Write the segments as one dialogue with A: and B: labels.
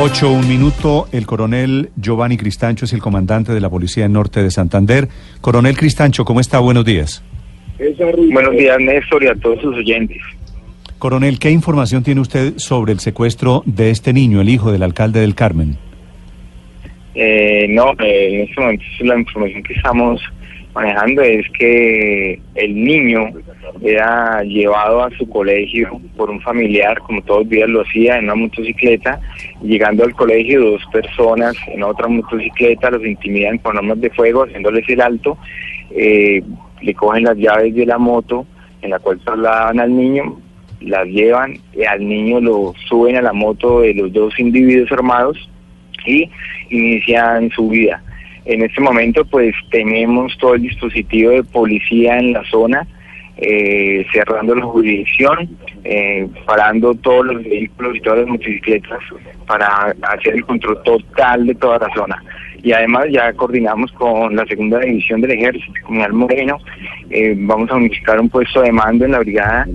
A: 8, un minuto. El coronel Giovanni Cristancho es el comandante de la Policía del Norte de Santander. Coronel Cristancho, ¿cómo está? Buenos días.
B: Buenos días, Néstor, y a todos sus oyentes.
A: Coronel, ¿qué información tiene usted sobre el secuestro de este niño, el hijo del alcalde del Carmen?
B: Eh, no, eh, en este momento la información que estamos manejando es que el niño era llevado a su colegio por un familiar, como todos los días lo hacía, en una motocicleta. Llegando al colegio, dos personas en otra motocicleta los intimidan con armas de fuego, haciéndoles el alto. Eh, le cogen las llaves de la moto en la cual trasladan al niño, las llevan, y al niño lo suben a la moto de los dos individuos armados y inician su vida. En este momento pues tenemos todo el dispositivo de policía en la zona, eh, cerrando la jurisdicción, eh, parando todos los vehículos y todas las motocicletas para hacer el control total de toda la zona. Y además ya coordinamos con la segunda división del ejército, con el Moreno, eh, vamos a unificar un puesto de mando en la brigada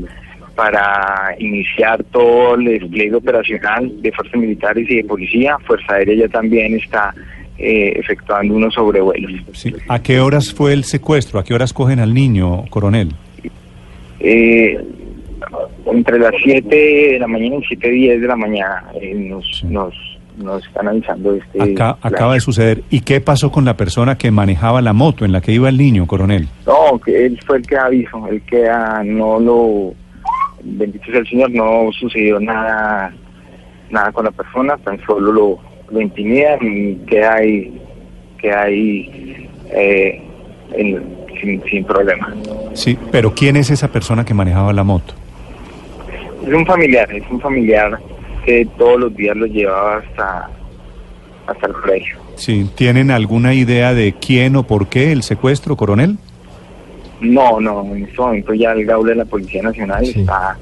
B: para iniciar todo el despliegue operacional de fuerzas militares y de policía. Fuerza Aérea ya también está eh, efectuando unos sobrevuelos.
A: Sí. ¿A qué horas fue el secuestro? ¿A qué horas cogen al niño, coronel?
B: Eh, entre las 7 de la mañana y 7 10 de la mañana eh, nos,
A: Sí.
B: nos, nos están avisando este
A: Acá, acaba de suceder. ¿Y qué pasó con la persona que manejaba la moto en la que iba el niño, coronel?
B: No, que él fue el que avisó, el que ah, no lo, bendito sea el Señor, no sucedió nada, nada con la persona, tan solo lo, lo intimidan y queda ahí, queda ahí eh, en- sin, sin problema.
A: Sí, pero ¿quién es esa persona que manejaba la moto?
B: Es un familiar, es un familiar que todos los días lo llevaba hasta, hasta el colegio.
A: Sí, ¿tienen alguna idea de quién o por qué el secuestro, coronel?
B: No, no, en este momento ya el gaule de la Policía Nacional
A: Sí.
B: está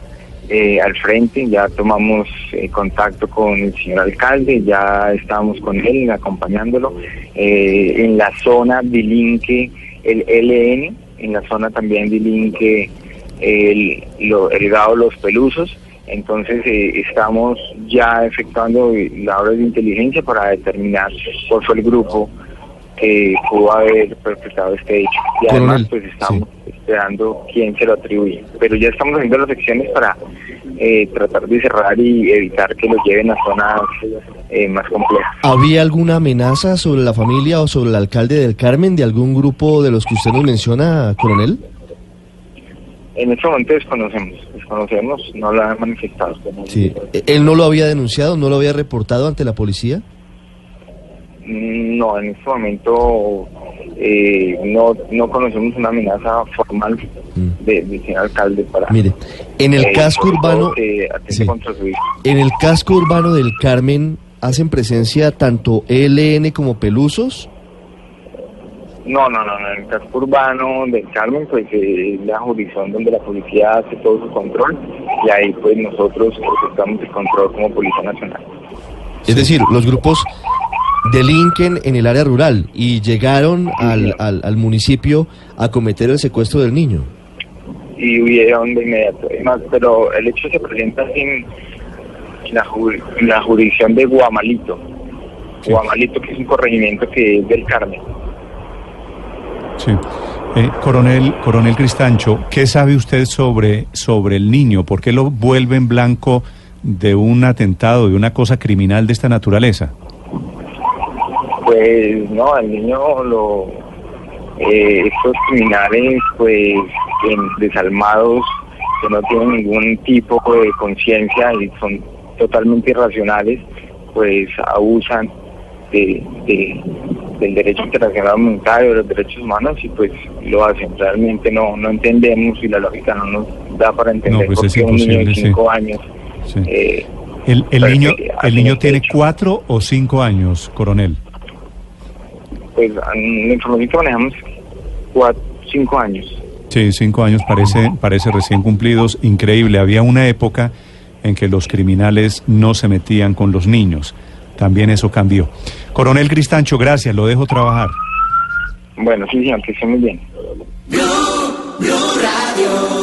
B: eh, al frente, ya tomamos eh, contacto con el señor alcalde, ya estamos con él acompañándolo. Eh, en la zona bilinque el LN, en la zona también bilinque el, lo, el gado Los Pelusos. Entonces eh, estamos ya efectuando labores de inteligencia para determinar cuál fue el grupo que pudo haber perpetrado este hecho. Y además pues estamos quién se lo atribuye. Pero ya estamos haciendo las acciones para eh, tratar de cerrar y evitar que lo lleven a zonas eh, más complejas.
C: ¿Había alguna amenaza sobre la familia o sobre el alcalde del Carmen de algún grupo de los que usted nos menciona, coronel?
B: En este momento desconocemos, desconocemos, no lo han manifestado.
C: Sí. ¿E- ¿Él no lo había denunciado, no lo había reportado ante la policía?
B: Mm, No, en este momento eh, no, no conocemos una amenaza formal
C: Mm.
B: de- señor alcalde para...
C: Mire, en el
B: eh,
C: casco urbano,
B: que atente
C: sí.
B: contra su hijo.
C: en el casco urbano del Carmen hacen presencia tanto ELN como Pelusos.
B: No, no, no, en el casco urbano del Carmen, pues eh, es la jurisdicción donde la policía hace todo su control y ahí pues nosotros efectuamos el control como Policía Nacional.
C: Es decir, los grupos delinquen en el área rural y llegaron al, al, al municipio a cometer el secuestro del niño.
B: y huyeron de inmediato. Además, pero el hecho se presenta en la, ju- en la jurisdicción de Guamalito.
A: Sí.
B: Guamalito, que es un corregimiento que es del Carmen.
A: Sí. Eh, coronel, coronel Cristancho, ¿qué sabe usted sobre, sobre el niño? ¿Por qué lo vuelven blanco de un atentado, de una cosa criminal de esta naturaleza?
B: Pues no, al niño lo. eh, estos criminales, pues, en- desalmados, que no tienen ningún tipo de conciencia y son totalmente irracionales, pues abusan de, de- del derecho internacional humanitario, de los derechos humanos y pues lo hacen. Realmente no, no entendemos y la lógica no nos da para entender
A: pues
B: por
A: es
B: qué un niño de
A: imposible, sí.
B: 5 años
A: Sí.
B: eh,
A: El, el niño, el niño tiene cuatro o cinco años, coronel.
B: Pues la información que manejamos, cuatro, cinco años.
A: Sí, cinco años parece, parece recién cumplidos. Increíble. Había una época en que los criminales no se metían con los niños. También eso cambió. Coronel Cristancho, gracias. Lo dejo trabajar.
B: Bueno, sí, señor, que esté muy bien.
D: Blue Radio.